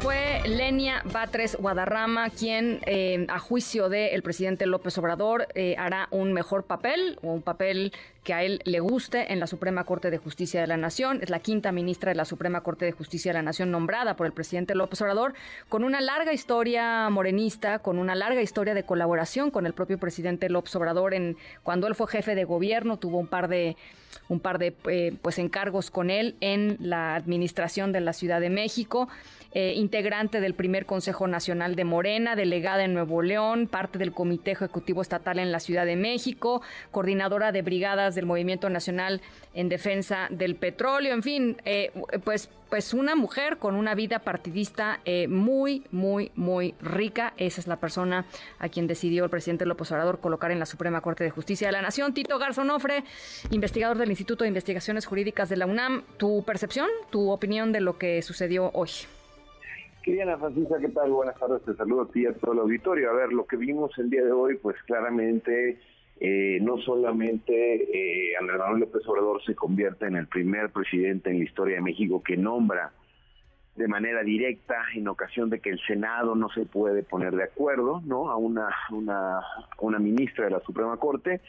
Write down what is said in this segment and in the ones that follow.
Fue Lenia Batres Guadarrama quien, eh, a juicio del presidente López Obrador, eh, hará un mejor papel, o un papel que a él le guste en la Suprema Corte de Justicia de la Nación. Es la quinta ministra de la Suprema Corte de Justicia de la Nación nombrada por el presidente López Obrador, con una larga historia morenista, con una larga historia de colaboración con el propio presidente López Obrador. En, cuando él fue jefe de gobierno, tuvo un par de un par de eh, pues encargos con él en la administración de la Ciudad de México. Integrante del primer Consejo Nacional de Morena, delegada en Nuevo León, parte del Comité Ejecutivo Estatal en la Ciudad de México, coordinadora de brigadas del Movimiento Nacional en Defensa del Petróleo, en fin, eh, pues pues una mujer con una vida partidista eh, muy, muy, muy rica. Esa es la persona a quien decidió el presidente López Obrador colocar en la Suprema Corte de Justicia de la Nación. Tito Garzonofre, investigador del Instituto de Investigaciones Jurídicas de la UNAM. ¿Tu percepción, tu opinión de lo que sucedió hoy? Francisca, ¿qué tal? Buenas tardes, te saludo a ti y a todo el auditorio. A ver, lo que vimos el día de hoy, pues claramente eh, no solamente eh, Andrés Manuel López Obrador se convierte en el primer presidente en la historia de México que nombra de manera directa en ocasión de que el Senado no se puede poner de acuerdo, ¿no? A una una una ministra de la Suprema Corte,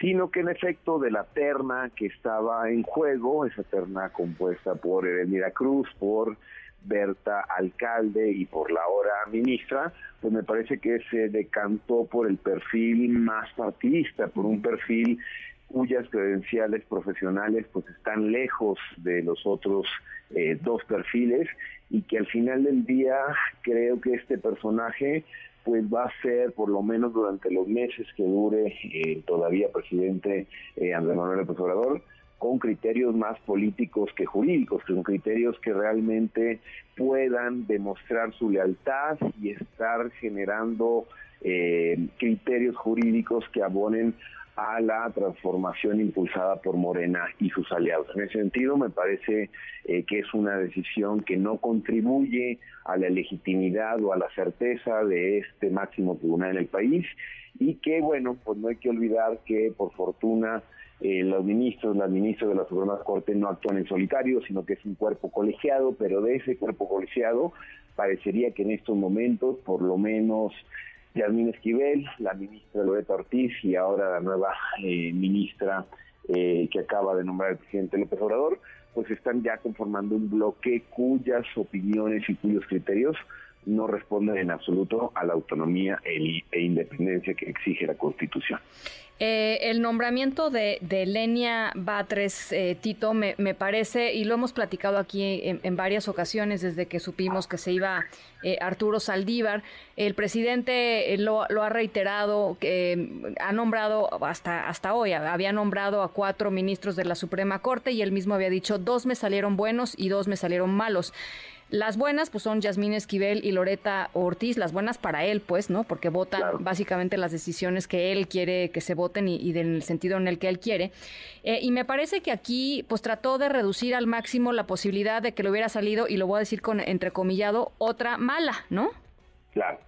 sino que en efecto de la terna que estaba en juego, esa terna compuesta por Edelmira Cruz, por Berta Alcalde y por la hora ministra, pues me parece que se decantó por el perfil más partidista, por un perfil cuyas credenciales profesionales pues están lejos de los otros eh, dos perfiles y que al final del día creo que este personaje pues va a ser por lo menos durante los meses que dure eh, todavía presidente eh, Andrés Manuel López Obrador con criterios más políticos que jurídicos, con criterios que realmente puedan demostrar su lealtad y estar generando eh, criterios jurídicos que abonen a la transformación impulsada por Morena y sus aliados. En ese sentido, me parece eh, que es una decisión que no contribuye a la legitimidad o a la certeza de este máximo tribunal en el país y que, bueno, pues no hay que olvidar que por fortuna eh, los ministros, las ministras de la Suprema Corte no actúan en solitario, sino que es un cuerpo colegiado, pero de ese cuerpo colegiado parecería que en estos momentos, por lo menos Yasmín Esquivel, la ministra Loreta Ortiz y ahora la nueva eh, ministra eh, que acaba de nombrar el presidente López Obrador, pues están ya conformando un bloque cuyas opiniones y cuyos criterios no responden en absoluto a la autonomía e, independencia que exige la Constitución. Eh, el nombramiento de, de Lenia Batres, eh, Tito, me, parece, y lo hemos platicado aquí en, varias ocasiones desde que supimos que se iba eh, Arturo Saldívar, el presidente lo, lo, ha reiterado, que ha nombrado hasta, hasta hoy, había nombrado a cuatro ministros de la Suprema Corte y él mismo había dicho, dos me salieron buenos y dos me salieron malos. Las buenas, pues son Yasmín Esquivel y Loreta Ortiz, las buenas para él, pues, ¿no? Porque votan básicamente las decisiones que él quiere que se voten y, del sentido en el que él quiere. Eh, y me parece que aquí, pues trató de reducir al máximo la posibilidad de que le hubiera salido, y lo voy a decir con entrecomillado, otra mala, ¿no? Claro,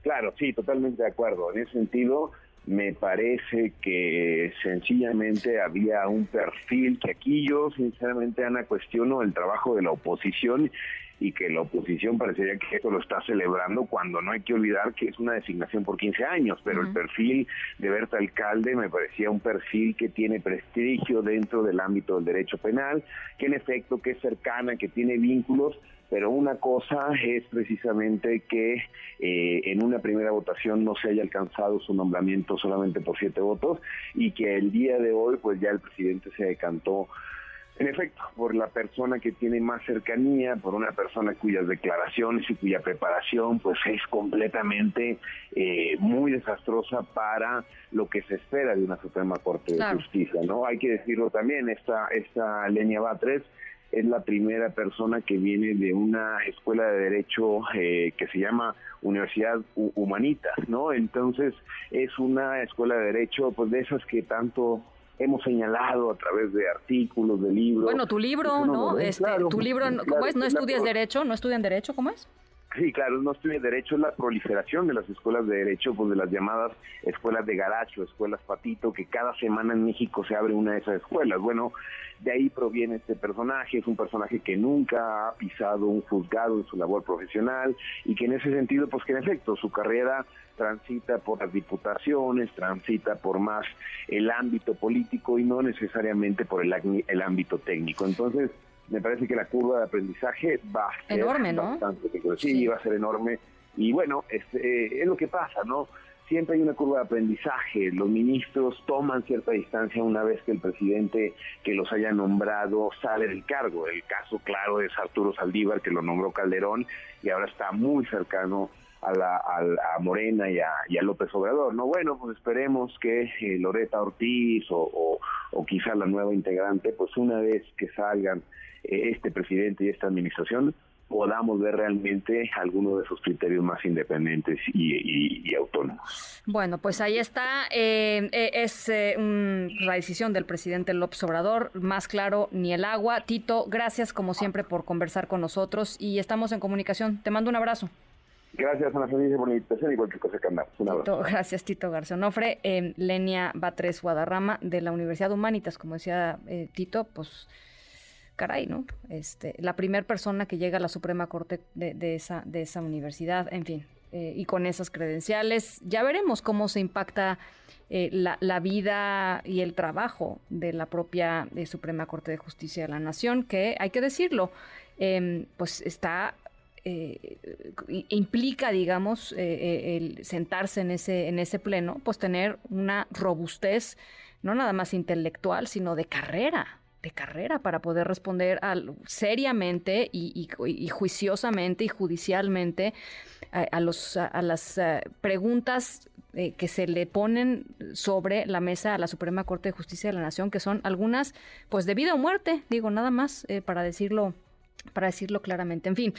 claro, sí, totalmente de acuerdo. En ese sentido, me parece que sencillamente había un perfil que aquí yo sinceramente Ana cuestiono el trabajo de la oposición y que la oposición parecería que esto lo está celebrando cuando no hay que olvidar que es una designación por 15 años, pero el perfil de Berta Alcalde me parecía un perfil que tiene prestigio dentro del ámbito del derecho penal, que en efecto que es cercana, que tiene vínculos, pero una cosa es precisamente que eh, en una primera votación no se haya alcanzado su nombramiento solamente por siete votos y que el día de hoy pues ya el presidente se decantó en efecto, por la persona que tiene más cercanía, por una persona cuyas declaraciones y cuya preparación pues es completamente eh, muy desastrosa para lo que se espera de una Suprema Corte de Justicia, ¿no? Hay que decirlo también, esta, esta Lenia Batres es la primera persona que viene de una escuela de derecho eh, que se llama Universidad Humanitas, ¿no? Entonces es una escuela de derecho pues de esas que tanto hemos señalado a través de artículos, de libros. Bueno, tu libro, ¿no? Este, tu libro, ¿cómo es? ¿No estudias derecho? ¿No estudian derecho? ¿Cómo es? Sí, claro, no estudia derecho, es la proliferación de las escuelas de derecho, pues de las llamadas escuelas de garacho, escuelas patito, que cada semana en México se abre una de esas escuelas. Bueno, de ahí proviene este personaje, es un personaje que nunca ha pisado un juzgado en su labor profesional y que en ese sentido, pues que en efecto su carrera transita por las diputaciones, transita por más el ámbito político y no necesariamente por el, el ámbito técnico. Entonces, me parece que la curva de aprendizaje va a ser enorme, ¿no? sí, va a ser enorme. Y bueno, es, eh, es lo que pasa, ¿no? Siempre hay una curva de aprendizaje. Los ministros toman cierta distancia una vez que el presidente que los haya nombrado sale del cargo. El caso claro es Arturo Saldívar, que lo nombró Calderón y ahora está muy cercano a, la, a, Morena y a, y a, López Obrador. No, bueno, pues esperemos que eh, Loreta Ortiz o, quizá la nueva integrante, pues una vez que salgan eh, este presidente y esta administración podamos ver realmente algunos de sus criterios más independientes y, autónomos. Bueno, pues ahí está. Eh, eh, es la decisión del presidente López Obrador. Más claro, ni el agua. Tito, gracias como siempre por conversar con nosotros y estamos en comunicación. Te mando un abrazo. Gracias, Ana Felicia, por la invitación y cualquier cosa que andamos. Un abrazo. gracias, Tito Garcionofre. Lenia Batres Guadarrama de la Universidad Humanitas, como decía Tito, pues caray, ¿no? Este, la primera persona que llega a la Suprema Corte de, esa, de esa universidad, en fin, eh, y con esas credenciales. Ya veremos cómo se impacta eh, la, vida y el trabajo de la propia eh, Suprema Corte de Justicia de la Nación, que hay que decirlo, em, pues está implica, digamos, el sentarse en ese, en ese pleno, pues tener una robustez, no nada más intelectual, sino de carrera, de carrera para poder responder al, seriamente y, juiciosamente y judicialmente a, las eh, preguntas eh, que se le ponen sobre la mesa a la Suprema Corte de Justicia de la Nación, que son algunas, pues de vida o muerte, digo nada más eh, para decirlo, para decirlo claramente. En fin.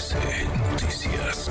Noticias.